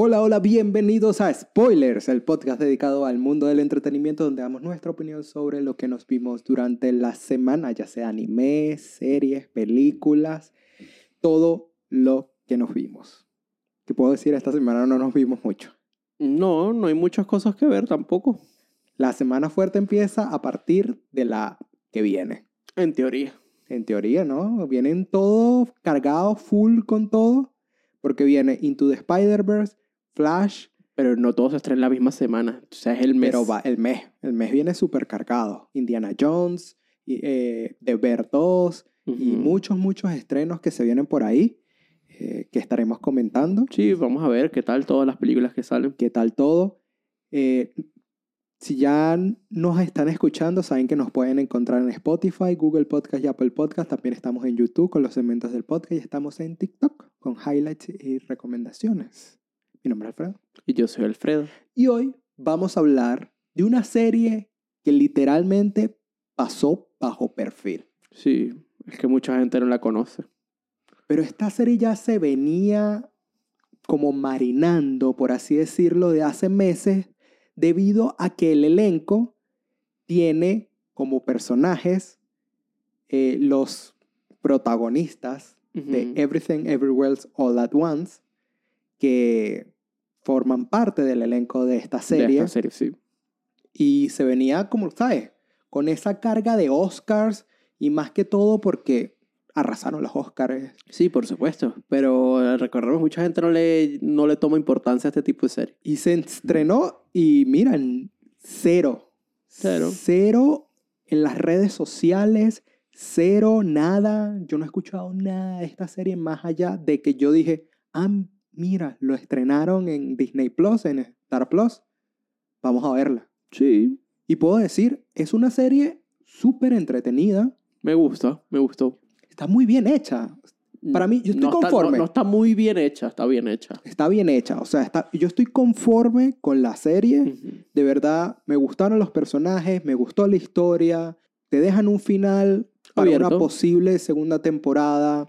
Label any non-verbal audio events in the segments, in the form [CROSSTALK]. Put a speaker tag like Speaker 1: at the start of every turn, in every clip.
Speaker 1: Hola, hola, bienvenidos a Spoilers, el podcast dedicado al mundo del entretenimiento donde damos nuestra opinión sobre lo que nos vimos durante la semana, ya sea anime, series, películas, todo lo que nos vimos. ¿Qué puedo decir? Esta semana no nos vimos mucho.
Speaker 2: No, no hay muchas cosas que ver tampoco.
Speaker 1: La semana fuerte empieza a partir de la que viene.
Speaker 2: En teoría.
Speaker 1: En teoría, ¿no? Vienen todos cargados, full con todo, porque viene Into the Spider-Verse, Flash,
Speaker 2: Pero no todos se estrenan la misma semana. O sea, es el mes.
Speaker 1: pero va, el mes, el mes viene súper cargado. Indiana Jones, y, eh, The Bear 2 y muchos, muchos estrenos que se vienen por ahí, eh, que estaremos comentando.
Speaker 2: Sí, vamos a ver qué tal todas las películas que salen.
Speaker 1: qué tal todo. Eh, si ya nos están escuchando, saben que nos pueden encontrar en Spotify, Google Podcast y Apple Podcast. También estamos en YouTube con los segmentos del podcast y estamos en TikTok con highlights y recomendaciones. Mi nombre es Alfredo.
Speaker 2: Y yo soy Alfredo.
Speaker 1: Y hoy vamos a hablar de una serie que literalmente pasó bajo perfil.
Speaker 2: Sí, es que mucha gente no la conoce.
Speaker 1: Pero esta serie ya se venía como marinando, por así decirlo, de hace meses, debido a que el elenco tiene como personajes eh, los protagonistas de. Everything Everywhere All at Once, que forman parte del elenco de esta
Speaker 2: De
Speaker 1: serie.
Speaker 2: esta serie, sí.
Speaker 1: Y se venía, como sabes, con esa carga de Oscars y más que todo porque arrasaron los Oscars.
Speaker 2: Sí, por supuesto. Pero eh, recordemos, mucha gente no le, no le toma importancia a este tipo de serie.
Speaker 1: Y se estrenó y miran, cero.
Speaker 2: Cero.
Speaker 1: Cero en las redes sociales, cero, nada. Yo no he escuchado nada de esta serie más allá de que yo dije, mira, lo estrenaron en Disney Plus, en Star Plus. Vamos a verla.
Speaker 2: Sí,
Speaker 1: Y puedo decir, es una serie súper entretenida.
Speaker 2: me gusta, me gustó.
Speaker 1: Está muy bien hecha. Para mí, yo estoy
Speaker 2: No está-
Speaker 1: conforme.
Speaker 2: no, no está muy bien hecha, está bien hecha.
Speaker 1: Está bien hecha. O sea, está, yo estoy conforme con la serie. De verdad, me gustaron los personajes, me gustó la historia. Te dejan un final para una
Speaker 2: Abierto.
Speaker 1: posible segunda temporada.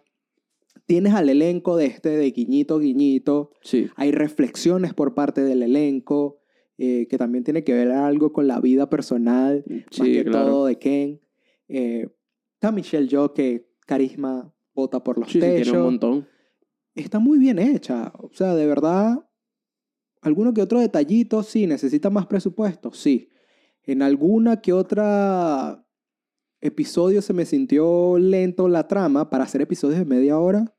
Speaker 1: Tienes al elenco de este de guiñito, guiñito.
Speaker 2: Sí.
Speaker 1: Hay reflexiones por parte del elenco, eh, que también tiene que ver algo con la vida personal, más
Speaker 2: Sí,
Speaker 1: que
Speaker 2: claro.
Speaker 1: todo de Ken. Eh, está Michelle Yeoh, que carisma bota por los
Speaker 2: Sí, sí,
Speaker 1: techos
Speaker 2: tiene un montón.
Speaker 1: está muy bien hecha. O sea, de verdad, alguno que otro detallito, sí, necesita más presupuesto, sí. En alguna que otra episodio se me sintió lento la trama para hacer episodios de media hora.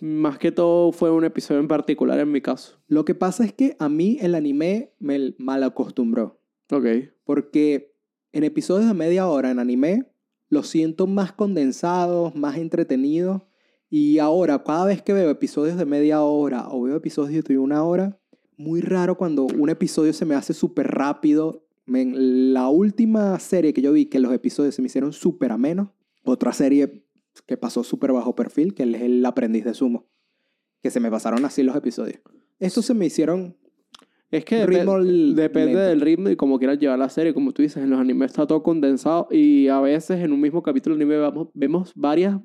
Speaker 2: Más que todo fue un episodio en particular en mi caso.
Speaker 1: Lo que pasa es que a mí el anime me mal acostumbró.
Speaker 2: Ok.
Speaker 1: Porque en episodios de media hora en anime los siento más condensados, más entretenidos. Y ahora, cada vez que veo episodios de media hora o veo episodios de una hora, muy raro cuando un episodio se me hace súper rápido. Men, la última serie que yo vi que los episodios se me hicieron súper amenos, otra serie que pasó súper bajo perfil, que es El Aprendiz de Sumo, que se me pasaron así los episodios. Estos se me hicieron
Speaker 2: Es que
Speaker 1: ritmo
Speaker 2: depende
Speaker 1: lento.
Speaker 2: del ritmo y cómo quieras llevar la serie. Como tú dices, en los animes está todo condensado y a veces en un mismo capítulo anime vamos- vemos varias,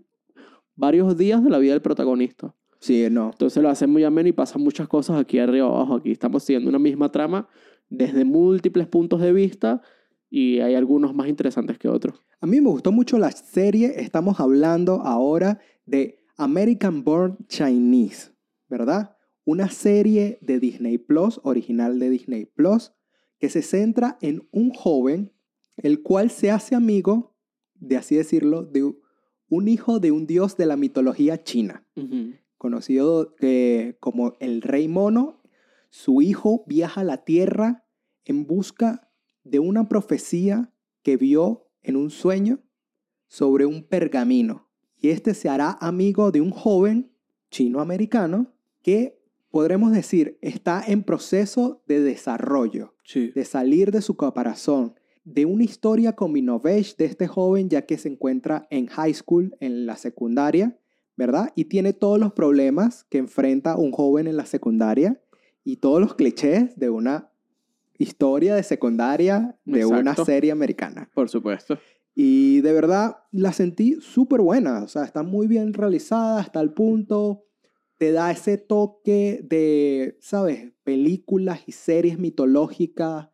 Speaker 2: varios días de la vida del protagonista.
Speaker 1: Sí, no.
Speaker 2: Entonces lo hacen muy ameno y pasan muchas cosas aquí arriba abajo. Aquí estamos siguiendo una misma trama desde múltiples puntos de vista y hay algunos más interesantes que otros.
Speaker 1: A mí me gustó mucho la serie. Estamos hablando ahora de American Born Chinese, ¿verdad? Una serie de Disney Plus, original de Disney Plus, que se centra en un joven, el cual se hace amigo, de así decirlo, de un hijo de un dios de la mitología china, conocido eh, como el Rey Mono. Su hijo viaja a la Tierra en busca de una profecía que vio en un sueño sobre un pergamino. Y este se hará amigo de un joven chino-americano que podremos decir está en proceso de desarrollo,
Speaker 2: Sí.
Speaker 1: de salir de su caparazón, de una historia of age de este joven ya que se encuentra en high school, en la secundaria, ¿verdad? Y tiene todos los problemas que enfrenta un joven en la secundaria y todos los clichés de una historia de secundaria de una serie americana.
Speaker 2: Por supuesto.
Speaker 1: Y de verdad la sentí súper buena, o sea, está muy bien realizada hasta el punto. te da ese toque de, ¿sabes? Películas y series mitológicas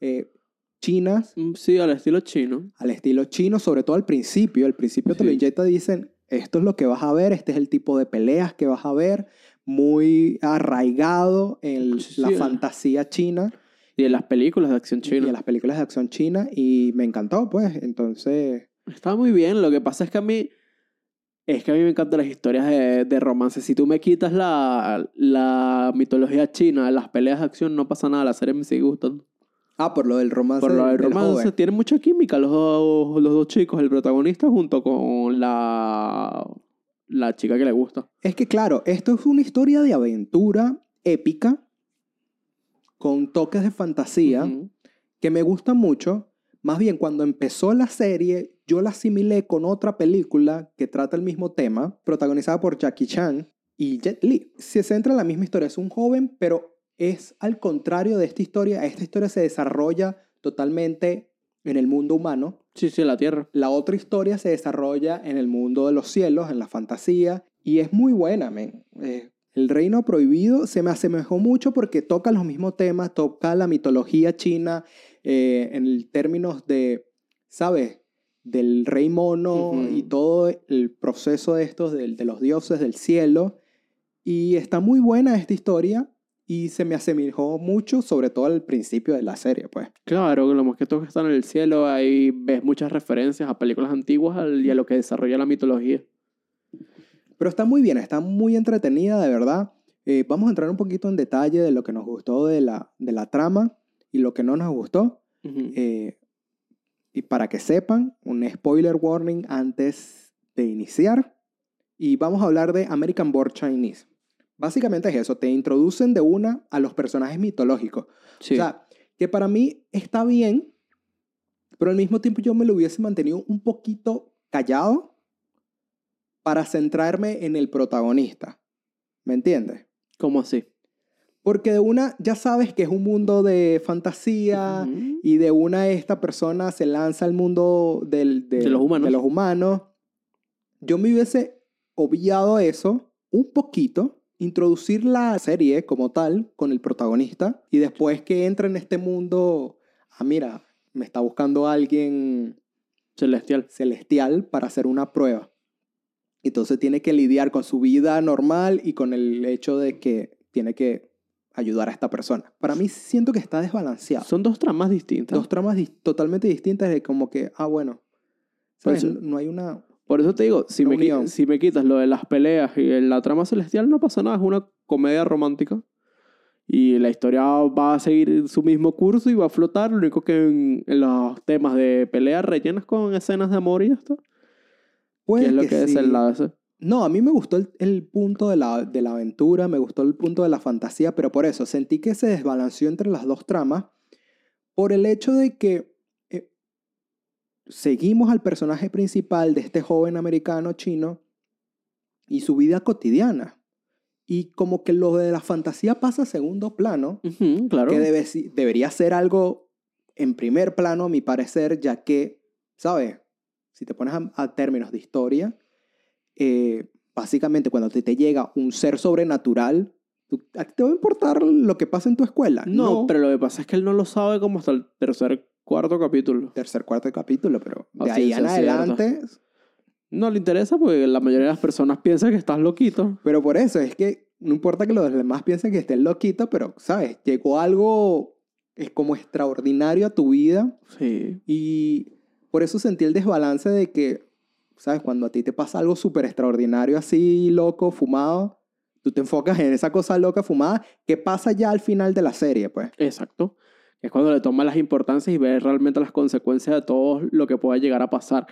Speaker 1: eh, chinas
Speaker 2: Mm, Sí, al estilo chino.
Speaker 1: al estilo chino, sobre todo al principio. Al principio te lo
Speaker 2: Sí.
Speaker 1: inyecta, dicen, esto es lo que vas a ver, este es el tipo de peleas que vas a ver, muy arraigado en
Speaker 2: Sí,
Speaker 1: la
Speaker 2: sí.
Speaker 1: fantasía china
Speaker 2: Y en las películas de acción
Speaker 1: y
Speaker 2: china.
Speaker 1: en las películas de acción china y me encantó, pues. Entonces,
Speaker 2: Está muy bien. Lo que pasa es que a mí. Es que a mí me encantan las historias de, de romance. Si tú me quitas la, la mitología china, las peleas de acción, no pasa nada. La serie me sigue gustando.
Speaker 1: ah, por lo del romance.
Speaker 2: Por lo del
Speaker 1: del
Speaker 2: romance,
Speaker 1: joven.
Speaker 2: tienen mucha química los dos, los dos chicos. El protagonista junto con la, la chica que le gusta.
Speaker 1: Es que claro, esto es una historia de aventura épica con toques de fantasía. Que me gusta mucho. Más bien, cuando empezó la serie, yo la asimilé con otra película que trata el mismo tema, protagonizada por Jackie Chan y Jet Li. Se centra en la misma historia. Es un joven, pero es al contrario de esta historia. Esta historia se desarrolla totalmente en el mundo humano.
Speaker 2: Sí, sí, la Tierra.
Speaker 1: La otra historia se desarrolla en el mundo de los cielos, en la fantasía, y es muy buena, men. Eh, el Reino Prohibido se me asemejó mucho porque toca los mismos temas, toca la mitología china eh, en términos de, ¿sabes? Del rey mono y todo el proceso de estos, de, de los dioses del cielo. Y está muy buena esta historia y se me asemejó mucho, sobre todo al principio de la serie, pues.
Speaker 2: Claro, lo más que están en el cielo, ahí ves muchas referencias a películas antiguas y a lo que desarrolla la mitología.
Speaker 1: Pero está muy bien, está muy entretenida, de verdad. Eh, vamos a entrar un poquito en detalle de lo que nos gustó de la, de la trama y lo que no nos gustó. Eh, y para que sepan, un spoiler warning antes de iniciar. Y vamos a hablar de American Born Chinese. Básicamente es eso, te introducen de una a los personajes mitológicos.
Speaker 2: Sí.
Speaker 1: O sea, que para mí está bien, pero al mismo tiempo yo me lo hubiese mantenido un poquito callado para centrarme en el protagonista. ¿Me entiendes?
Speaker 2: ¿Cómo así?
Speaker 1: Porque de una ya sabes que es un mundo de fantasía y de una esta persona se lanza al mundo del-
Speaker 2: De los humanos.
Speaker 1: de los humanos. Yo me hubiese obviado eso un poquito, introducir la serie como tal con el protagonista y después que entra en este mundo, ah, mira, me está buscando alguien
Speaker 2: Celestial.
Speaker 1: celestial para hacer una prueba. Entonces tiene que lidiar con su vida normal y con el hecho de que tiene que ayudar a esta persona. Para mí siento que está desbalanceado.
Speaker 2: Son dos tramas distintas.
Speaker 1: Dos tramas dis- totalmente distintas de como que, ah, bueno, ¿sabes?
Speaker 2: eso-
Speaker 1: no hay una...
Speaker 2: Por eso te digo, si me,
Speaker 1: unión.
Speaker 2: si me quitas lo de las peleas y la trama celestial, no pasa nada. Es una comedia romántica. Y la historia va a seguir su mismo curso y va a flotar. Lo único que en, en los temas de pelea rellenas con escenas de amor y ya está. Es lo que,
Speaker 1: que
Speaker 2: es
Speaker 1: sí.
Speaker 2: el lado ese.
Speaker 1: No, a mí me gustó el, el punto de la, de la aventura, me gustó el punto de la fantasía, pero por eso sentí que se desbalanceó entre las dos tramas por el hecho de que eh, seguimos al personaje principal de este joven americano chino y su vida cotidiana. Y como que lo de la fantasía pasa a segundo plano,
Speaker 2: claro.
Speaker 1: que debe debería ser algo en primer plano, a mi parecer, ya que, ¿sabes? Si te pones a, a términos de historia, eh, básicamente cuando te, te llega un ser sobrenatural, ¿a ti te va a importar lo que pasa en tu escuela?
Speaker 2: no, pero lo que pasa es que él no lo sabe como hasta el tercer, cuarto capítulo.
Speaker 1: Tercer, cuarto capítulo, pero de
Speaker 2: A
Speaker 1: ahí en adelante...
Speaker 2: No le interesa porque la mayoría de las personas piensan que estás loquito.
Speaker 1: Pero por eso, es que no importa que los demás piensen que estés loquito, pero, ¿sabes? Llegó algo es como extraordinario a tu vida
Speaker 2: Sí.
Speaker 1: Y por eso sentí el desbalance de que, ¿sabes? Cuando a ti te pasa algo súper extraordinario así, loco, fumado, tú te enfocas en esa cosa loca, fumada, que pasa ya al final de la serie, pues.
Speaker 2: Exacto. Es cuando le tomas las importancias y ves realmente las consecuencias de todo lo que pueda llegar a pasar.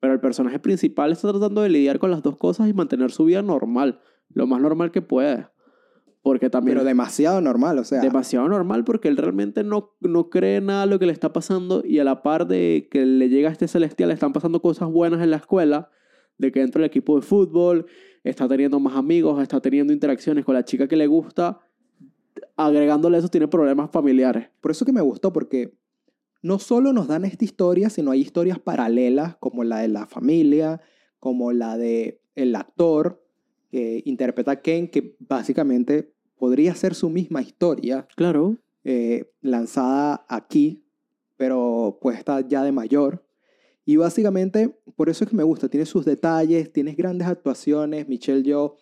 Speaker 2: Pero el personaje principal está tratando de lidiar con las dos cosas y mantener su vida normal, lo más normal que puede. Porque también
Speaker 1: Pero demasiado normal, o sea.
Speaker 2: demasiado normal porque él realmente no, no cree nada de lo que le está pasando y a la par de que le llega a este celestial le están pasando cosas buenas en la escuela, de que entra el equipo de fútbol, está teniendo más amigos, está teniendo interacciones con la chica que le gusta, agregándole eso tiene problemas familiares.
Speaker 1: Por eso que me gustó, porque no solo nos dan esta historia, sino hay historias paralelas, como la de la familia, como la de el actor, que interpreta a Ken, que básicamente podría ser su misma historia
Speaker 2: Claro.
Speaker 1: eh, lanzada aquí, pero puesta ya de mayor. Y básicamente, por eso es que me gusta, tiene sus detalles, tienes grandes actuaciones, Michelle Yeoh,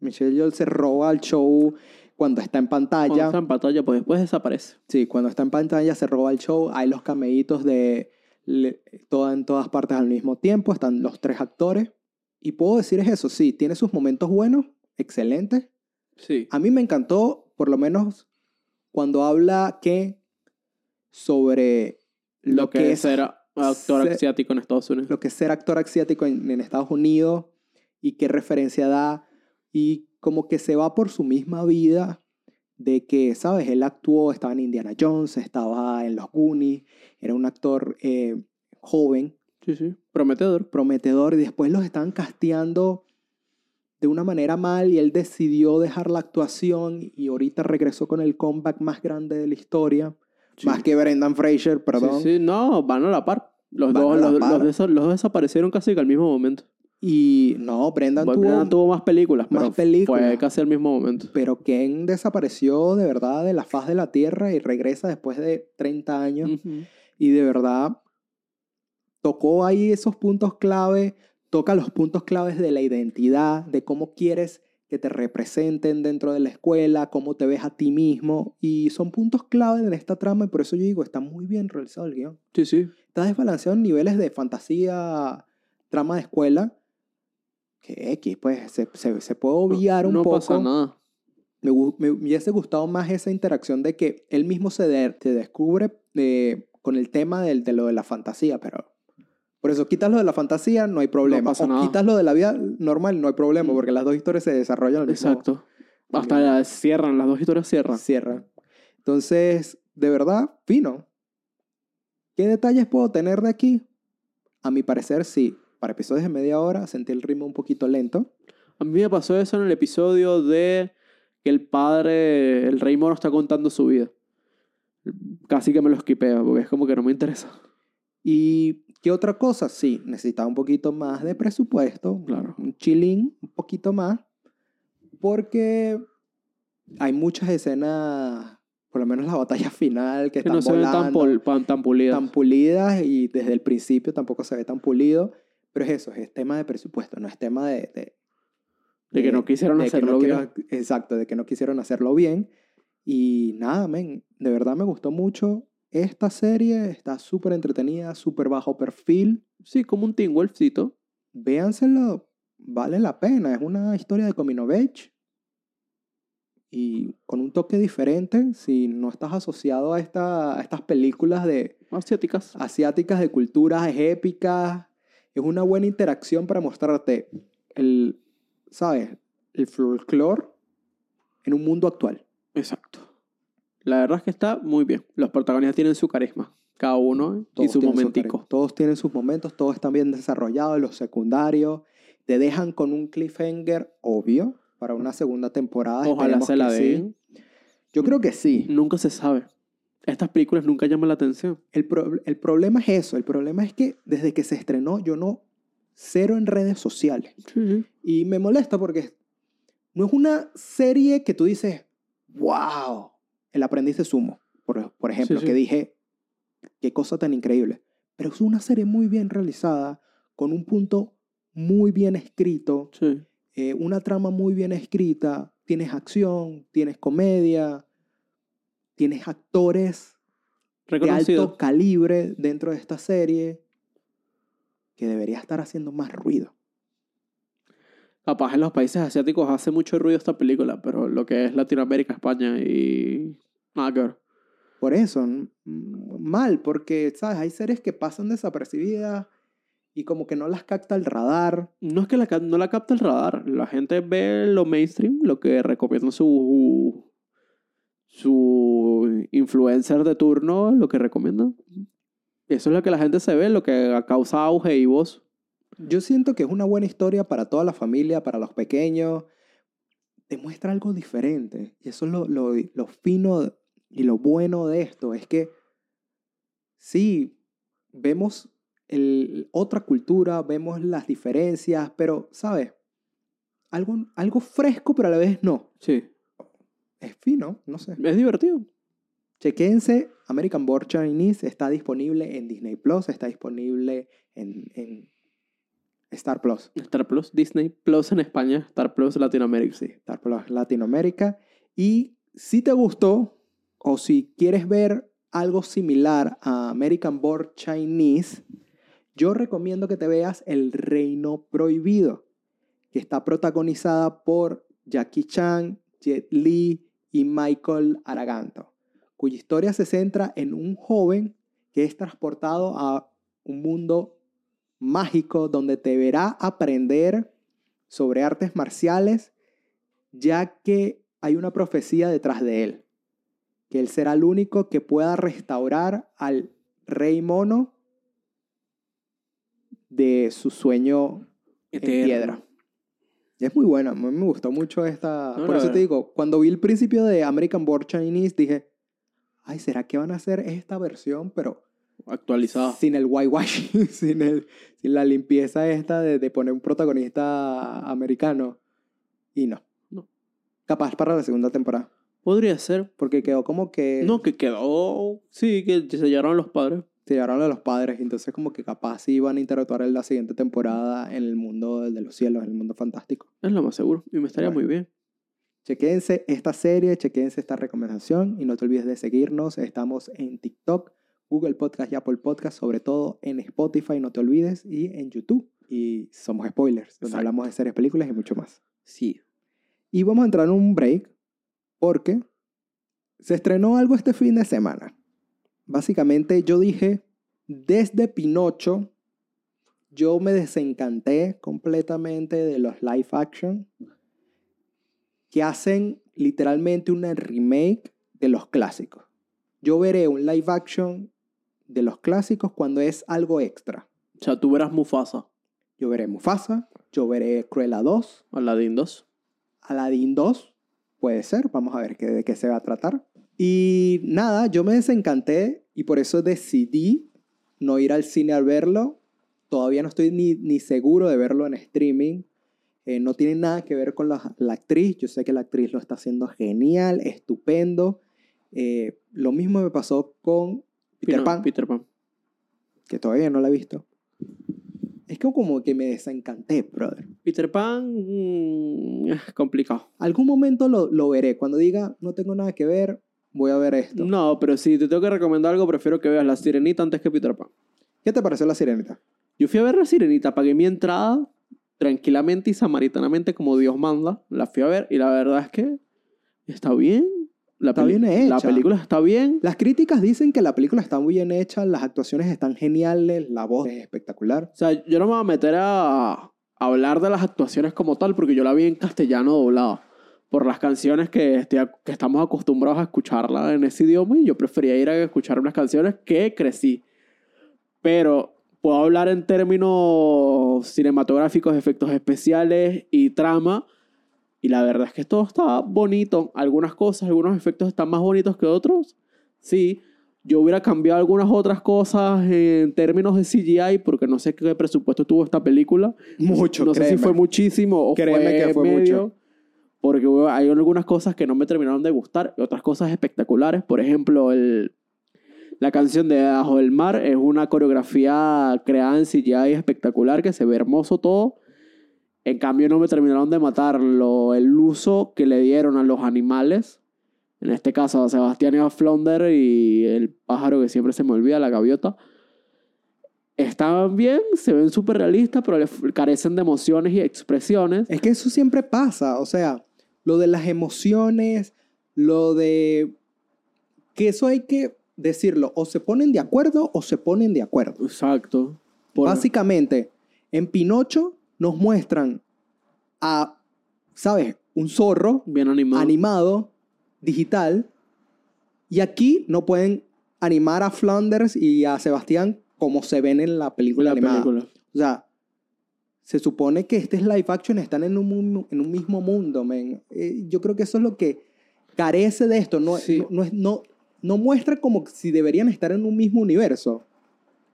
Speaker 1: Michelle Yeoh se roba el show cuando está en
Speaker 2: Cuando
Speaker 1: pantalla.
Speaker 2: está en pantalla, pues después desaparece.
Speaker 1: Sí, cuando está en pantalla se roba el show, hay los cameitos de le- todo en todas partes al mismo tiempo, están los tres actores. Y puedo decir es eso, sí, tiene sus momentos buenos, excelentes.
Speaker 2: Sí.
Speaker 1: A mí me encantó, por lo menos, cuando habla que sobre
Speaker 2: Lo, que, es ser actor
Speaker 1: ser-
Speaker 2: asiático en Estados Unidos.
Speaker 1: lo que es ser actor asiático en, en Estados Unidos y qué referencia da y como que se va por su misma vida de que, ¿sabes? Él actuó, estaba en Indiana Jones, estaba en Los Goonies, era un actor eh, joven,
Speaker 2: Sí, sí. Prometedor.
Speaker 1: prometedor y después los estaban casteando de una manera mal y él decidió dejar la actuación y ahorita regresó con el comeback más grande de la historia,
Speaker 2: Sí.
Speaker 1: más que Brendan Fraser, perdón.
Speaker 2: Sí, sí, no, van a la par. Los,
Speaker 1: Van
Speaker 2: dos, los,
Speaker 1: par.
Speaker 2: los los desaparecieron casi que al mismo momento.
Speaker 1: Y no, Brendan
Speaker 2: Bueno,
Speaker 1: tuvo,
Speaker 2: Brendan tuvo más películas,
Speaker 1: más
Speaker 2: pero
Speaker 1: películas.
Speaker 2: fue casi al mismo momento.
Speaker 1: pero Ken desapareció de verdad de la faz de la tierra y regresa después de 30 años y de verdad tocó ahí esos puntos clave, toca los puntos claves de la identidad, de cómo quieres que te representen dentro de la escuela, cómo te ves a ti mismo y son puntos clave en esta trama y por eso yo digo, está muy bien realizado el guion.
Speaker 2: Sí, sí.
Speaker 1: Está desbalanceado en niveles de fantasía, trama de escuela, que X, pues se, se, se puede obviar un
Speaker 2: no
Speaker 1: poco.
Speaker 2: pasa nada.
Speaker 1: Me, me hubiese gustado más esa interacción de que él mismo se, de- se descubre eh, con el tema del, de lo de la fantasía, pero por eso quitas lo de la fantasía, no hay problema.
Speaker 2: pasa
Speaker 1: o quitas lo de la vida normal, no hay problema,
Speaker 2: Mm.
Speaker 1: porque las dos historias se desarrollan al mismo
Speaker 2: Exacto. Hasta la- cierran, las dos historias cierran.
Speaker 1: Cierra. Entonces, de verdad, fino. ¿Qué detalles puedo tener de aquí? A mi parecer, sí. Para episodios de media hora sentí el ritmo un poquito lento.
Speaker 2: A mí me pasó eso en el episodio de que el padre, el rey mono está contando su vida. Casi que me lo esquipea, porque es como que no me interesa.
Speaker 1: ¿Y qué otra cosa? Sí, necesitaba un poquito más de presupuesto.
Speaker 2: Claro.
Speaker 1: Un chilín, un poquito más. Porque hay muchas escenas, por lo menos la batalla final, que
Speaker 2: Que
Speaker 1: están
Speaker 2: no se ven tan,
Speaker 1: volando,
Speaker 2: pol- pan- tan pulidas.
Speaker 1: tan pulidas y desde el principio tampoco se ve tan pulido. Pero es eso, es tema de presupuesto, no es tema de... de
Speaker 2: de que no quisieron hacerlo
Speaker 1: no
Speaker 2: bien.
Speaker 1: quiero- exacto, de que no quisieron hacerlo bien. Y nada, men, de verdad me gustó mucho. Esta serie está súper entretenida, súper bajo perfil.
Speaker 2: Sí, como un Teen Wolfcito.
Speaker 1: Véanselo, vale la pena. Es una historia de age. Y con un toque diferente, si no estás asociado a, esta, a estas películas de
Speaker 2: Asiáticas.
Speaker 1: asiáticas de culturas épicas, es una buena interacción para mostrarte el, ¿sabes? El folclore en un mundo actual.
Speaker 2: Exacto. La verdad es que está muy bien. Los protagonistas tienen su carisma. Cada uno y su momentico.
Speaker 1: todos tienen sus momentos, todos están bien desarrollados, los secundarios. Te dejan con un cliffhanger obvio para una segunda temporada.
Speaker 2: Ojalá se la
Speaker 1: que sí.
Speaker 2: den.
Speaker 1: Yo creo que sí.
Speaker 2: Nunca se sabe. Estas películas nunca llaman la atención.
Speaker 1: El, pro- el problema es eso. El problema es que desde que se estrenó yo no cero en redes sociales. Y me molesta porque no es una serie que tú dices, wow, el aprendiz de sumo, por, por ejemplo,
Speaker 2: Sí, sí.
Speaker 1: que dije, qué cosa tan increíble. Pero es una serie muy bien realizada, con un punto muy bien escrito,
Speaker 2: Sí.
Speaker 1: eh, una trama muy bien escrita, tienes acción, tienes comedia, tienes actores de alto calibre dentro de esta serie que debería estar haciendo más ruido.
Speaker 2: Capaz en los países asiáticos hace mucho ruido esta película, pero lo que es Latinoamérica, España y... Nada que ver.
Speaker 1: Por eso, mal, porque, ¿sabes? Hay series que pasan desapercibidas y como que no las capta el radar.
Speaker 2: No es que la, no la capta el radar. La gente ve lo mainstream, lo que recomienda su, su influencer de turno, lo que recomienda. Eso es lo que la gente se ve, lo que causa auge y voz.
Speaker 1: Yo siento que es una buena historia para toda la familia, para los pequeños. Demuestra algo diferente. Y eso es lo, lo, lo fino y lo bueno de esto. Es que sí, vemos el, otra cultura, vemos las diferencias, pero, ¿sabes? algo, algo fresco, pero a la vez no.
Speaker 2: Sí.
Speaker 1: Es fino, no sé.
Speaker 2: Es divertido.
Speaker 1: Chequense, American Born Chinese está disponible en Disney Plus, está disponible en, en Star Plus.
Speaker 2: Star Plus, Disney Plus en España, Star Plus Latinoamérica.
Speaker 1: Sí, Star Plus Latinoamérica. Y si te gustó o si quieres ver algo similar a American Born Chinese, yo recomiendo que te veas El Reino Prohibido, que está protagonizada por Jackie Chan, Jet Li y Michael Araganto, cuya historia se centra en un joven que es transportado a un mundo mágico donde deberá aprender sobre artes marciales, ya que hay una profecía detrás de él, que él será el único que pueda restaurar al rey mono de su sueño en piedra. Y es muy buena, me gustó mucho esta...
Speaker 2: No,
Speaker 1: Por eso te digo, cuando vi el principio de American Born Chinese, dije, ay, ¿será que van a hacer esta versión? Pero
Speaker 2: Actualizada.
Speaker 1: sin el whitewashing, [LAUGHS] sin, el, sin la limpieza esta de, de poner un protagonista americano. Y no.
Speaker 2: No.
Speaker 1: Capaz para la segunda temporada.
Speaker 2: Podría ser.
Speaker 1: Porque quedó como que
Speaker 2: No, que quedó. Sí, que se llevaron los padres.
Speaker 1: se llevaron a los padres. Entonces como que capaz sí iban a interactuar en la siguiente temporada en el mundo de los cielos, en el mundo fantástico.
Speaker 2: Es lo más seguro. Y me estaría
Speaker 1: Bueno.
Speaker 2: muy bien.
Speaker 1: Chequense esta serie, chequense esta recomendación y no te olvides de seguirnos. Estamos en TikTok, Google Podcast y Apple Podcast, sobre todo en Spotify, no te olvides, y en YouTube. Y somos spoilers, donde
Speaker 2: Exacto.
Speaker 1: hablamos de series, películas y mucho más.
Speaker 2: Sí.
Speaker 1: Y vamos a entrar en un break porque se estrenó algo este fin de semana. Básicamente yo dije, desde Pinocho, yo me desencanté completamente de los live action que hacen literalmente una remake de los clásicos. Yo veré un live action de los clásicos cuando es algo extra.
Speaker 2: O sea, tú verás Mufasa.
Speaker 1: Yo veré Mufasa, yo veré Cruella 2,
Speaker 2: Aladdin 2.
Speaker 1: Aladdin 2, puede ser, vamos a ver qué, de qué se va a tratar. Y nada, yo me desencanté y por eso decidí no ir al cine a verlo. Todavía no estoy ni, ni seguro de verlo en streaming. Eh, no tiene nada que ver con la, la actriz. Yo sé que la actriz lo está haciendo genial, estupendo. Eh, lo mismo me pasó con Peter Pan,
Speaker 2: Peter Pan.
Speaker 1: que todavía no la he visto. Es que como que me desencanté, brother.
Speaker 2: Peter Pan. mm, es complicado.
Speaker 1: Algún momento lo, lo veré. Cuando diga, no tengo nada que ver, voy a ver esto.
Speaker 2: No, pero si te tengo que recomendar algo, prefiero que veas La Sirenita antes que Peter Pan.
Speaker 1: ¿Qué te pareció la sirenita?
Speaker 2: Yo fui a ver La Sirenita, pagué mi entrada tranquilamente y samaritanamente como Dios manda. La fui a ver y la verdad es que está bien. La
Speaker 1: Está bien hecha.
Speaker 2: La película está bien.
Speaker 1: Las críticas dicen que la película está muy bien hecha, las actuaciones están geniales, la voz es espectacular.
Speaker 2: O sea, yo no me voy a meter a, hablar de las actuaciones como tal, porque yo la vi en castellano doblada. Por las canciones que, estoy que estamos acostumbrados a escucharla en ese idioma, y yo prefería ir a escuchar unas canciones que crecí. Pero puedo hablar en términos cinematográficos, efectos especiales y trama. Y la verdad es que todo está bonito. Algunas cosas, algunos efectos están más bonitos que otros. Sí, yo hubiera cambiado algunas otras cosas en términos de CGI porque no sé qué presupuesto tuvo esta película.
Speaker 1: Mucho,
Speaker 2: no sé si
Speaker 1: créeme.
Speaker 2: fue muchísimo o
Speaker 1: Créeme
Speaker 2: fue
Speaker 1: que fue
Speaker 2: medio.
Speaker 1: mucho.
Speaker 2: Porque hay algunas cosas que no me terminaron de gustar y otras cosas espectaculares. Por ejemplo, el, la canción de Bajo del Mar es una coreografía creada en CGI espectacular que se ve hermoso todo. En cambio, no me terminaron de matar lo, el uso que le dieron a los animales. En este caso, a Sebastián y a Flounder y el pájaro que siempre se me olvida, la gaviota. Estaban bien, se ven súper realistas, pero carecen de emociones y expresiones.
Speaker 1: Es que eso siempre pasa, o sea, lo de las emociones, lo de... que eso hay que decirlo, o se ponen de acuerdo o se ponen de acuerdo.
Speaker 2: Exacto. Por-
Speaker 1: Básicamente, en Pinocho nos muestran a, ¿sabes? Un zorro
Speaker 2: bien animado.
Speaker 1: animado, digital, y aquí no pueden animar a Flanders y a Sebastián como se ven en la película
Speaker 2: la
Speaker 1: animada.
Speaker 2: película.
Speaker 1: O sea, se supone que este es live action, están en un, en un mismo mundo, men. Eh, yo creo que eso es lo que carece de esto. No,
Speaker 2: Sí.
Speaker 1: no, no es- no, no muestra como si deberían estar en un mismo universo.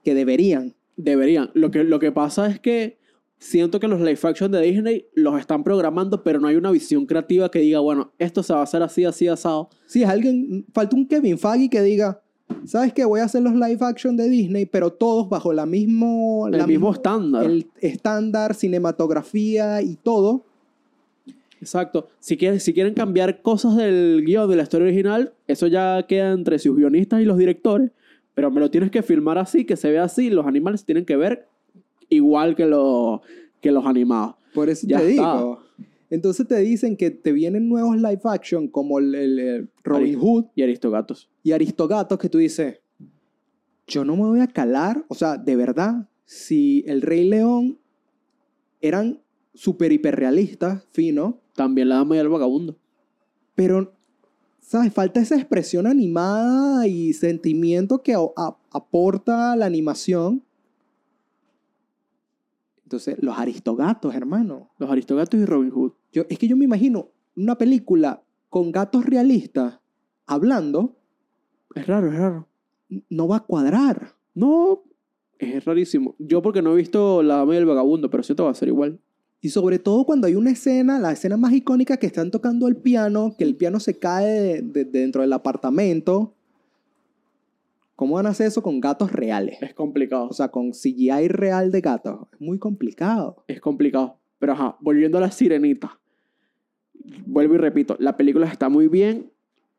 Speaker 1: Que deberían.
Speaker 2: Deberían. Lo que, lo que pasa es que siento que los live action de Disney los están programando, pero no hay una visión creativa que diga, bueno, esto se va a hacer así, así, asado.
Speaker 1: Sí, es alguien, falta un Kevin Feige que diga, ¿sabes qué? Voy a hacer los live action de Disney, pero todos bajo la mismo,
Speaker 2: El
Speaker 1: la
Speaker 2: mismo
Speaker 1: mismo-
Speaker 2: estándar.
Speaker 1: el estándar, cinematografía y todo.
Speaker 2: Exacto. Si quieren, si quieren cambiar cosas del guion de la historia original, eso ya queda entre sus guionistas y los directores. Pero me lo tienes que filmar así, que se vea así. Los animales tienen que ver igual que, los que los animados.
Speaker 1: Por eso
Speaker 2: Ya
Speaker 1: te
Speaker 2: está.
Speaker 1: digo. Entonces te dicen que te vienen nuevos live action como el, el- el Robin Hood
Speaker 2: Y Aristogatos.
Speaker 1: y Aristogatos que tú dices, yo no me voy a calar, o sea, de verdad, si el Rey León eran súper hiperrealistas, fino,
Speaker 2: También la dama y el vagabundo.
Speaker 1: pero, ¿sabes? Falta esa expresión animada y sentimiento que aporta la animación. Entonces, los Aristogatos, hermano.
Speaker 2: Los Aristogatos y Robin Hood.
Speaker 1: Yo, es que yo me imagino una película con gatos realistas hablando,
Speaker 2: Es raro, es raro.
Speaker 1: no va a cuadrar.
Speaker 2: No, es rarísimo. Yo porque no he visto la dama y el vagabundo, pero siento que va a ser igual.
Speaker 1: Y sobre todo cuando hay una escena, la escena más icónica que están tocando el piano, que el piano se cae de- de- de dentro del apartamento. ¿Cómo van a hacer eso con gatos reales?
Speaker 2: Es complicado.
Speaker 1: O sea, con CGI real de gatos. Es muy complicado.
Speaker 2: es complicado. Pero ajá, volviendo a la sirenita. Vuelvo y repito, la película está muy bien.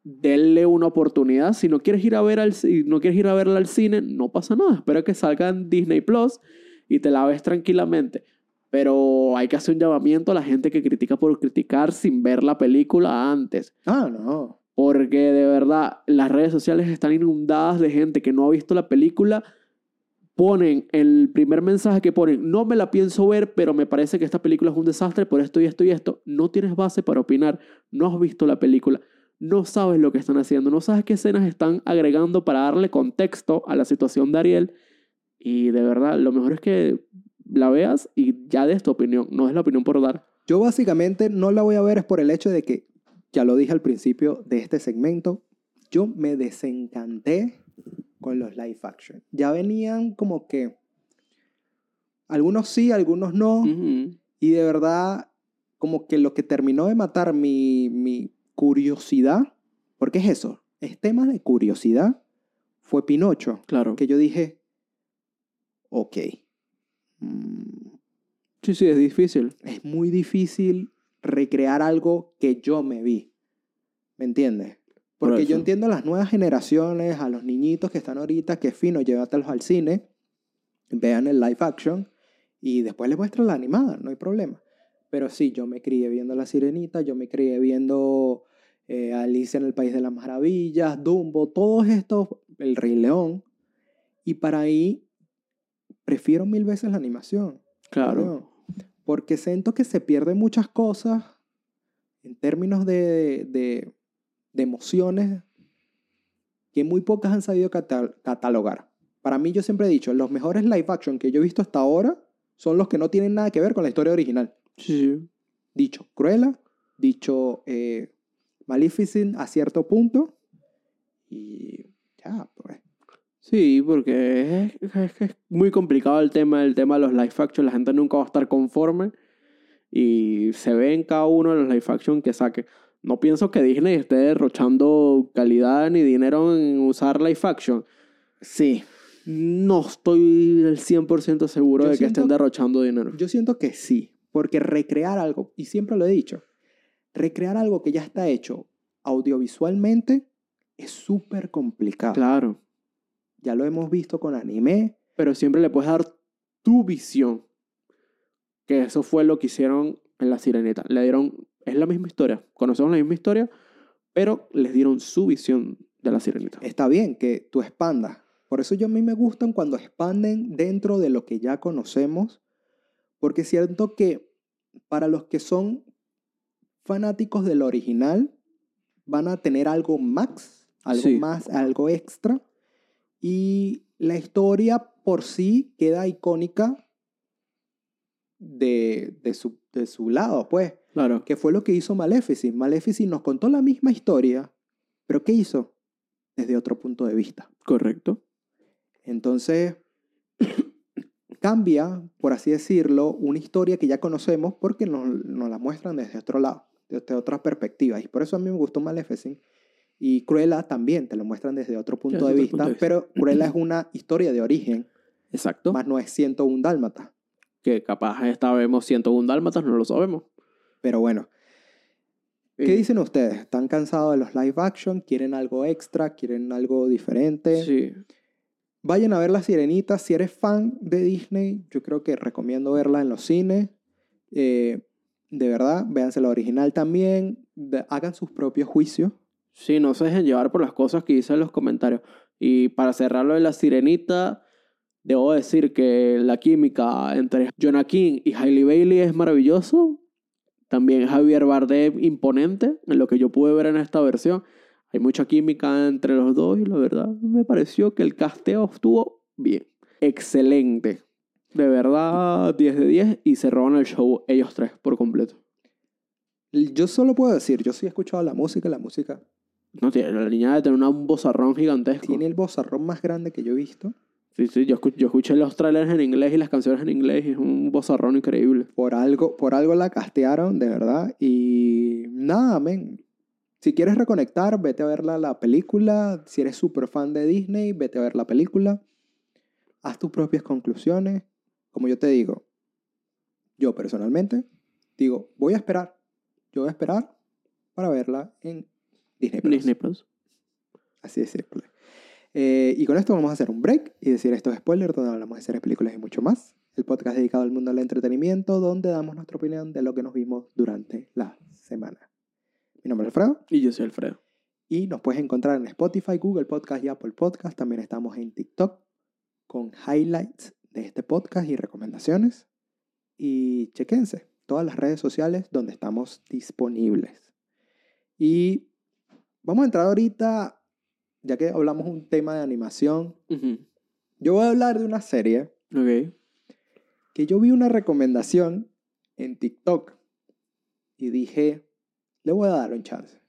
Speaker 2: Denle una oportunidad. Si no quieres ir a ver al, si no quieres ir a verla al cine, no pasa nada. Espera que salga en Disney Plus y te la ves tranquilamente. Pero hay que hacer un llamamiento a la gente que critica por criticar sin ver la película antes.
Speaker 1: Ah, no.
Speaker 2: Porque de verdad, las redes sociales están inundadas de gente que no ha visto la película. Ponen el primer mensaje que ponen, no me la pienso ver, pero me parece que esta película es un desastre por esto y esto y esto. No tienes base para opinar, no has visto la película, no sabes lo que están haciendo, no sabes qué escenas están agregando para darle contexto a la situación de Ariel. Y de verdad, lo mejor es que la veas y ya des tu opinión, no es la opinión por dar.
Speaker 1: Yo básicamente no la voy a ver es por el hecho de que, ya lo dije al principio de este segmento, yo me desencanté con los live action. Ya venían como que algunos sí, algunos no. Y de verdad, como que lo que terminó de matar mi, mi curiosidad, porque es eso, es tema de curiosidad, fue Pinocho.
Speaker 2: Claro.
Speaker 1: Que yo dije, ok, mm,
Speaker 2: Sí, sí, es difícil.
Speaker 1: es muy difícil recrear algo que yo me vi. ¿Me entiendes?
Speaker 2: Por
Speaker 1: Porque yo entiendo a las nuevas generaciones, a los niñitos que están ahorita, que fino, llévatelos al cine, vean el live action y después les muestro la animada, no hay problema. Pero sí, yo me crié viendo La Sirenita, yo me crié viendo eh, Alicia en el País de las Maravillas, Dumbo, todos estos, El Rey León. Y para ahí prefiero mil veces la animación.
Speaker 2: Claro.
Speaker 1: Porque siento que se pierden muchas cosas en términos de, de, de emociones que muy pocas han sabido catal- catalogar. Para mí yo siempre he dicho, los mejores live action que yo he visto hasta ahora son los que no tienen nada que ver con la historia original.
Speaker 2: Sí.
Speaker 1: Dicho Cruella, dicho eh, Maleficent a cierto punto y ya, pues.
Speaker 2: Sí, porque es, es- es muy complicado el tema, el tema de los live action. La gente nunca va a estar conforme y se ve en cada uno de los live action que saque. No pienso que Disney esté derrochando calidad ni dinero en usar live action.
Speaker 1: Sí.
Speaker 2: No estoy del 100% seguro
Speaker 1: Yo
Speaker 2: de que estén derrochando dinero.
Speaker 1: Yo siento que sí, porque recrear algo, y siempre lo he dicho, recrear algo que ya está hecho audiovisualmente es súper complicado.
Speaker 2: Claro,
Speaker 1: Ya lo hemos visto con anime.
Speaker 2: pero siempre le puedes dar tu visión. Que eso fue lo que hicieron en La Sirenita. Le dieron, es la misma historia, conocemos la misma historia, pero les dieron su visión de La Sirenita.
Speaker 1: Está bien que tú expandas. Por eso yo a mí me gustan cuando expanden dentro de lo que ya conocemos, porque siento que para los que son fanáticos del original, van a tener algo más, algo
Speaker 2: Sí.
Speaker 1: más, algo extra. Y la historia por sí queda icónica de, de, su, de su lado, pues.
Speaker 2: Claro,
Speaker 1: Que fue lo que hizo Maleficent. Maleficent nos contó la misma historia, pero ¿qué hizo? Desde otro punto de vista.
Speaker 2: correcto.
Speaker 1: Entonces, [COUGHS] cambia, por así decirlo, una historia que ya conocemos porque nos, nos la muestran desde otro lado, desde otra perspectiva. Y por eso a mí me gustó Maleficent. Y Cruella también te lo muestran desde otro punto, de,
Speaker 2: otro
Speaker 1: vista,
Speaker 2: punto de vista.
Speaker 1: pero Cruella es una historia de origen,
Speaker 2: Exacto.
Speaker 1: más no es 101 dálmata.
Speaker 2: Que capaz esta vemos 101 dálmatas, no lo sabemos.
Speaker 1: Pero bueno, ¿qué
Speaker 2: Eh,
Speaker 1: dicen ustedes? ¿Están cansados de los live action? ¿Quieren algo extra? ¿Quieren algo diferente?
Speaker 2: Sí.
Speaker 1: Vayan a ver La Sirenita. Si eres fan de Disney, yo creo que recomiendo verla en los cines. Eh, de verdad, véanse la original también. Hagan sus propios juicios.
Speaker 2: Sí, no se dejen llevar por las cosas que dicen en los comentarios. Y para cerrarlo de la sirenita, debo decir que la química entre Jonah King y Hailey Bailey es maravilloso. También Javier Bardem imponente, en lo que yo pude ver en esta versión. Hay mucha química entre los dos y la verdad me pareció que el casteo estuvo bien. Excelente. De verdad, 10 de 10 y roban el show ellos tres por completo.
Speaker 1: Yo solo puedo decir, yo sí he escuchado la música. La música
Speaker 2: No tiene la niña de tener un bozarrón gigantesco.
Speaker 1: tiene el bozarrón más grande que yo he visto.
Speaker 2: Sí, sí, yo, escu- yo escuché los trailers en inglés y las canciones en inglés y es un bozarrón increíble.
Speaker 1: Por algo, por algo la castearon, de verdad. Y nada, men. Si quieres reconectar, vete a ver la, la película. Si eres súper fan de Disney, vete a ver la película. Haz tus propias conclusiones. Como yo te digo, yo personalmente digo, voy a esperar. Yo voy a esperar para verla en Disney Plus.
Speaker 2: Disney Plus.
Speaker 1: Así de simple. Eh, y con esto vamos a hacer un break y decir estos spoilers donde hablamos de series, películas y mucho más. El podcast dedicado al mundo del entretenimiento donde damos nuestra opinión de lo que nos vimos durante la semana. Mi nombre es Alfredo
Speaker 2: Y yo soy Alfredo.
Speaker 1: y nos puedes encontrar en Spotify, Google Podcast y Apple Podcast. También estamos en TikTok con highlights de este podcast y recomendaciones. Y chequense todas las redes sociales donde estamos disponibles. Y vamos a entrar ahorita, ya que hablamos un tema de animación. Yo voy a hablar de una serie
Speaker 2: Ok.
Speaker 1: que yo vi una recomendación en TikTok y dije, le voy a dar un chance.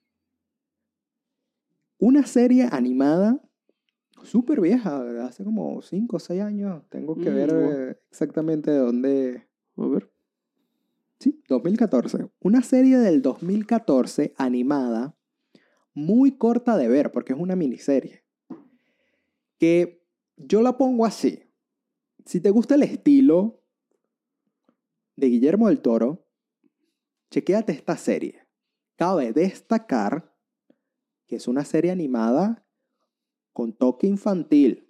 Speaker 1: Una serie animada súper vieja, hace como 5 o 6 años. Tengo que
Speaker 2: Mm,
Speaker 1: ver
Speaker 2: wow.
Speaker 1: exactamente de dónde...
Speaker 2: A ver.
Speaker 1: Sí, 2014. Una serie del 2014 animada, muy corta de ver porque es una miniserie. Que yo la pongo así. Si te gusta el estilo de Guillermo del Toro, chequéate esta serie. Cabe destacar que es una serie animada con toque infantil.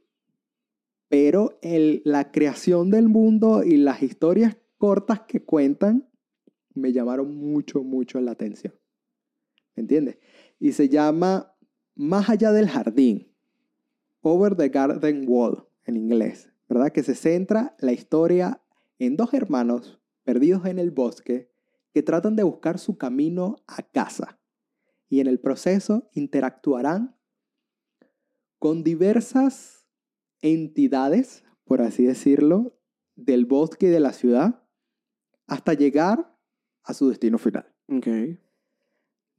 Speaker 1: Pero el- la creación del mundo y las historias cortas que cuentan me llamaron mucho, mucho la atención. ¿Me entiendes? Y se llama Más allá del jardín. Over the Garden Wall en inglés. ¿Verdad? Que se centra la historia en dos hermanos perdidos en el bosque que tratan de buscar su camino a casa. Y en el proceso interactuarán con diversas entidades, por así decirlo, del bosque y de la ciudad, hasta llegar a su destino final.
Speaker 2: Ok.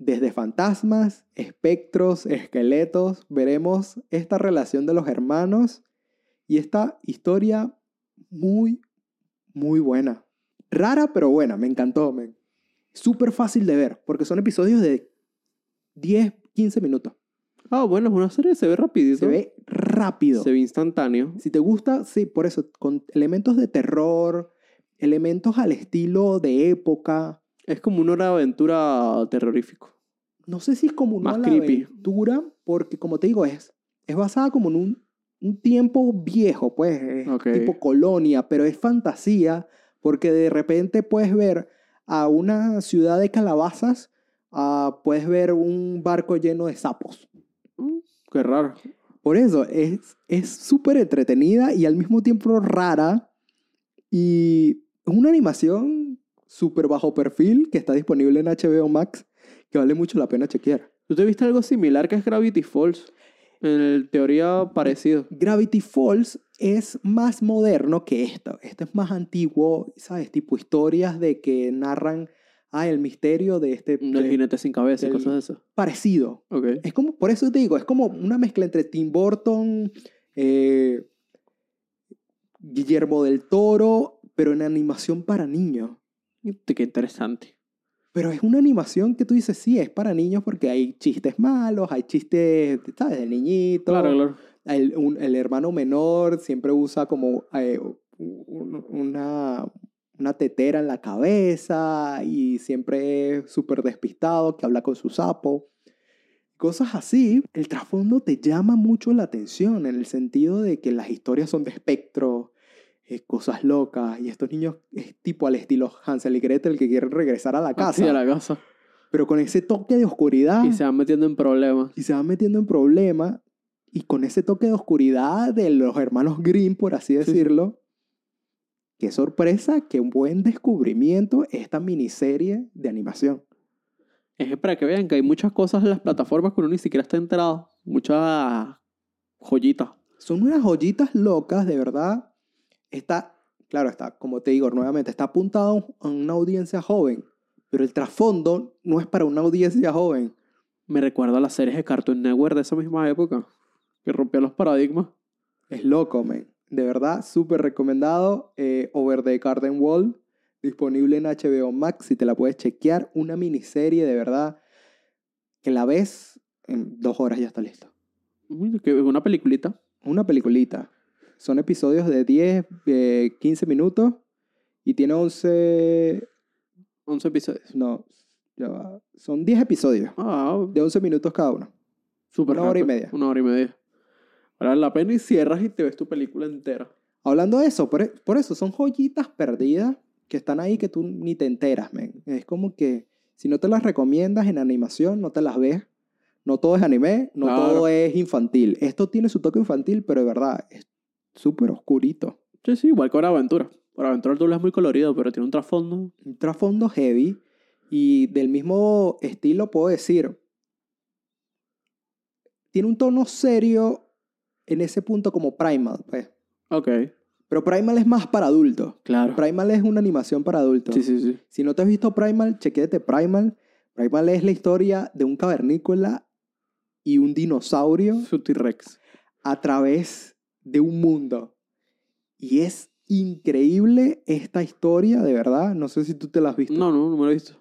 Speaker 1: Desde fantasmas, espectros, esqueletos, veremos esta relación de los hermanos y esta historia muy, muy buena. Rara pero buena, me encantó. Súper fácil de ver, porque son episodios de 10, 15 minutos.
Speaker 2: Ah, bueno, es una serie, se ve rapidito.
Speaker 1: Se ve rápido.
Speaker 2: Se ve instantáneo.
Speaker 1: Si te gusta, sí, por eso, con elementos de terror, elementos al estilo de época.
Speaker 2: Es como una hora de aventura terrorífico.
Speaker 1: No sé si es como una
Speaker 2: Más creepy.
Speaker 1: aventura, porque como te digo, es, es basada como en un, un tiempo viejo, pues, es tipo colonia, pero es fantasía, porque de repente puedes ver a una ciudad de calabazas, puedes ver un barco lleno de sapos.
Speaker 2: Mm, Qué raro.
Speaker 1: Por eso, es es súper entretenida y al mismo tiempo rara. Y es una animación súper bajo perfil que está disponible en HBO Max, que vale mucho la pena chequear.
Speaker 2: ¿Tú te viste algo similar que es Gravity Falls? En teoría parecido.
Speaker 1: Gravity Falls es más moderno que esto. Este es más antiguo, ¿sabes? Tipo historias de que narran ah, el misterio de este...
Speaker 2: El
Speaker 1: de-
Speaker 2: jinete sin cabeza y
Speaker 1: del-
Speaker 2: cosas de esas.
Speaker 1: parecido. Es como, por eso te digo, es como una mezcla entre Tim Burton, eh, Guillermo del Toro, pero en animación para niños.
Speaker 2: Qué interesante.
Speaker 1: Pero es una animación que tú dices, sí, es para niños porque hay chistes malos, hay chistes, ¿sabes? Del niñito.
Speaker 2: Claro, claro.
Speaker 1: El, un- el hermano menor siempre usa como eh, un- una, una tetera en la cabeza y siempre es súper despistado, que habla con su sapo. Cosas así, el trasfondo te llama mucho la atención en el sentido de que las historias son de espectro, eh, cosas locas, y estos niños es tipo al estilo Hansel y Gretel que quieren regresar a la casa,
Speaker 2: Sí, a la casa.
Speaker 1: pero con ese toque de oscuridad
Speaker 2: Y se van metiendo en problemas.
Speaker 1: y se van metiendo en problemas y con ese toque de oscuridad de los hermanos Grimm, por así
Speaker 2: Sí, sí.
Speaker 1: decirlo. Qué sorpresa, qué buen descubrimiento esta miniserie de animación.
Speaker 2: Es para que vean que hay muchas cosas en las plataformas que uno ni siquiera está enterado. Muchas joyitas.
Speaker 1: Son unas joyitas locas, de verdad. Está, claro, está, como te digo nuevamente, está apuntado a una audiencia joven, pero el trasfondo no es para una audiencia joven.
Speaker 2: Me recuerda a las series de Cartoon Network de esa misma época. Que rompía los paradigmas.
Speaker 1: Es loco, man. De verdad, súper recomendado. eh, Over the Garden Wall, disponible en HBO Max. Si te la puedes chequear, una miniserie de verdad que la ves en dos horas ya está listo.
Speaker 2: Una peliculita.
Speaker 1: Una peliculita. Son episodios de 10, eh, 15 minutos y tiene 11.
Speaker 2: 11 episodios.
Speaker 1: No, ya va. Son 10 episodios
Speaker 2: Ah,
Speaker 1: de 11 minutos cada uno.
Speaker 2: súper
Speaker 1: una hora y
Speaker 2: rápido.
Speaker 1: media.
Speaker 2: Una hora y media. Vale la pena y cierras y te ves tu película entera.
Speaker 1: Hablando de eso, por, e- por eso son joyitas perdidas que están ahí que tú ni te enteras, men. Es como que si no te las recomiendas en animación, no te las ves. No todo es anime, no
Speaker 2: Claro.
Speaker 1: todo es infantil. Esto tiene su toque infantil, pero de verdad es súper oscurito.
Speaker 2: Sí, sí, igual que Hora Aventura. Hora Aventura el doble es muy colorido, pero tiene un trasfondo.
Speaker 1: Un trasfondo heavy y del mismo estilo puedo decir, tiene un tono serio en ese punto como Primal, pues.
Speaker 2: Ok,
Speaker 1: Pero Primal es más para adultos.
Speaker 2: claro.
Speaker 1: Primal es una animación para adultos.
Speaker 2: Sí, sí, sí.
Speaker 1: Si no te has visto Primal, chequéate Primal. Primal es la historia de un cavernícola y un dinosaurio
Speaker 2: Su T-Rex.
Speaker 1: a través de un mundo. Y es increíble esta historia, de verdad. No sé si tú te la has visto.
Speaker 2: No, no, no me lo he visto.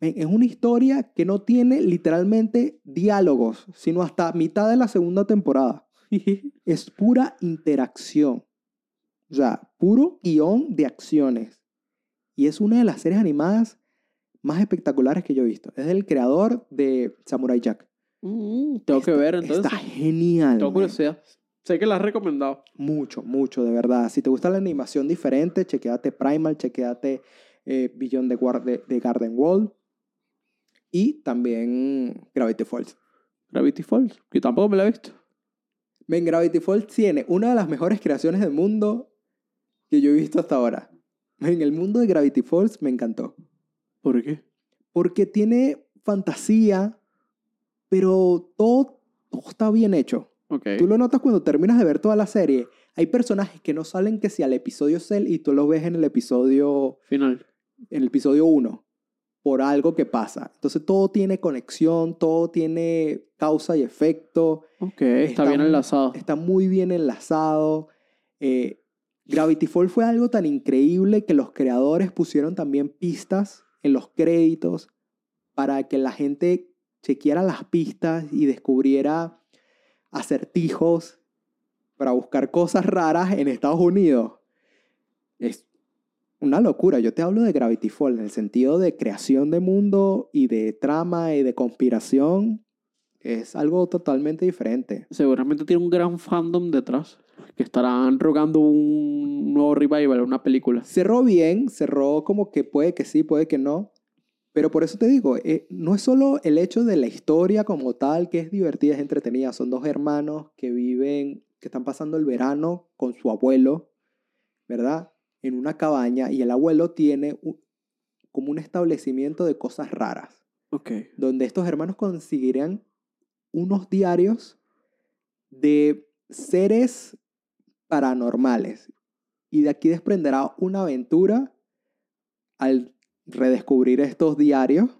Speaker 1: Es una historia que no tiene literalmente diálogos, sino hasta mitad de la segunda temporada. [LAUGHS] Es pura interacción. O sea, puro guion de acciones. Y es una de las series animadas más espectaculares que yo he visto. Es del creador de Samurai Jack.
Speaker 2: Mm, tengo que
Speaker 1: Está-
Speaker 2: ver entonces.
Speaker 1: Está genial.
Speaker 2: Tengo curiosidad. Sé que la has recomendado.
Speaker 1: Mucho, mucho, de verdad. Si te gusta la animación diferente, chequeate Primal, chequeate eh, Beyond the, de Garden Wall. Y también Gravity Falls.
Speaker 2: Gravity Falls, que tampoco me la he visto.
Speaker 1: Men, Gravity Falls tiene una de las mejores creaciones del mundo que yo he visto hasta ahora. En el mundo de Gravity Falls me encantó.
Speaker 2: ¿Por qué?
Speaker 1: Porque tiene fantasía, pero todo, todo está bien hecho. Tú lo notas cuando terminas de ver toda la serie. Hay personajes que no salen que si al episodio Cell y tú los ves en el episodio
Speaker 2: Final.
Speaker 1: en el episodio 1 por algo que pasa. Entonces todo tiene conexión, todo tiene causa y efecto.
Speaker 2: Ok, está,
Speaker 1: Está
Speaker 2: bien enlazado.
Speaker 1: Está muy bien enlazado. Eh, Gravity Fall fue algo tan increíble que los creadores pusieron también pistas en los créditos para que la gente chequeara las pistas y descubriera acertijos para buscar cosas raras en Estados Unidos. Es una locura. Yo te hablo de Gravity Fall en el sentido de creación de mundo y de trama y de conspiración. Es algo totalmente diferente.
Speaker 2: Seguramente tiene un gran fandom detrás. Que estarán rogando un nuevo revival, una película.
Speaker 1: Cerró bien, cerró como que puede que sí, puede que no. Pero por eso te digo, eh, no es solo el hecho de la historia como tal, que es divertida, es entretenida. Son dos hermanos que viven, que están pasando el verano con su abuelo, ¿verdad? En una cabaña y el abuelo tiene un- como un establecimiento de cosas raras,
Speaker 2: Ok.
Speaker 1: donde estos hermanos conseguirían unos diarios de seres paranormales. Y de aquí desprenderá una aventura al redescubrir estos diarios.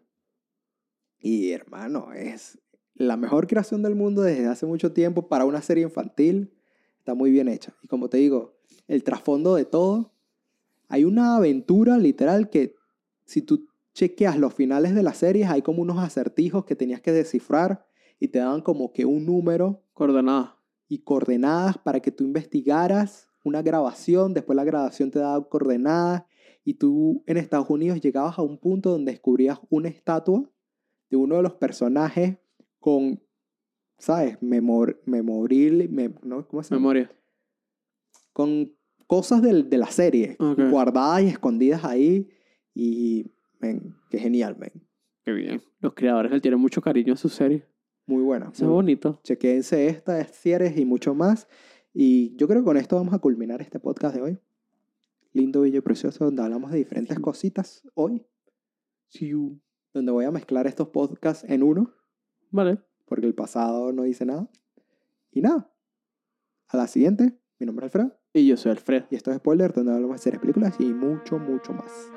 Speaker 1: Y hermano, es la mejor creación del mundo desde hace mucho tiempo para una serie infantil. Está muy bien hecha. Y como te digo, el trasfondo de todo. Hay una aventura literal que si tú chequeas los finales de las series, hay como unos acertijos que tenías que descifrar y te daban como que un número
Speaker 2: Coordenadas.
Speaker 1: y coordenadas para que tú investigaras una grabación, después la grabación te daba coordenadas y tú en Estados Unidos llegabas a un punto donde descubrías una estatua de uno de los personajes con, ¿sabes? Memor memoril, mem- ¿no? ¿Cómo se llama?
Speaker 2: Memoria.
Speaker 1: Con cosas del- de, la serie, guardadas y escondidas ahí y, men, qué genial, men.
Speaker 2: Qué bien. Los creadores le tienen mucho cariño a su serie.
Speaker 1: Muy buena.
Speaker 2: Eso es bonito.
Speaker 1: Chequense estas series y mucho más. Y yo creo que con esto vamos a culminar este podcast de hoy. Lindo, bello y precioso, donde hablamos de diferentes cositas hoy. Donde voy a mezclar estos podcasts en uno,
Speaker 2: Vale.
Speaker 1: porque el pasado no hice nada. Y nada. A la siguiente, mi nombre es Alfredo.
Speaker 2: Y yo soy Alfredo.
Speaker 1: Y esto es Spoiler, donde hablamos de series, películas y mucho, mucho más.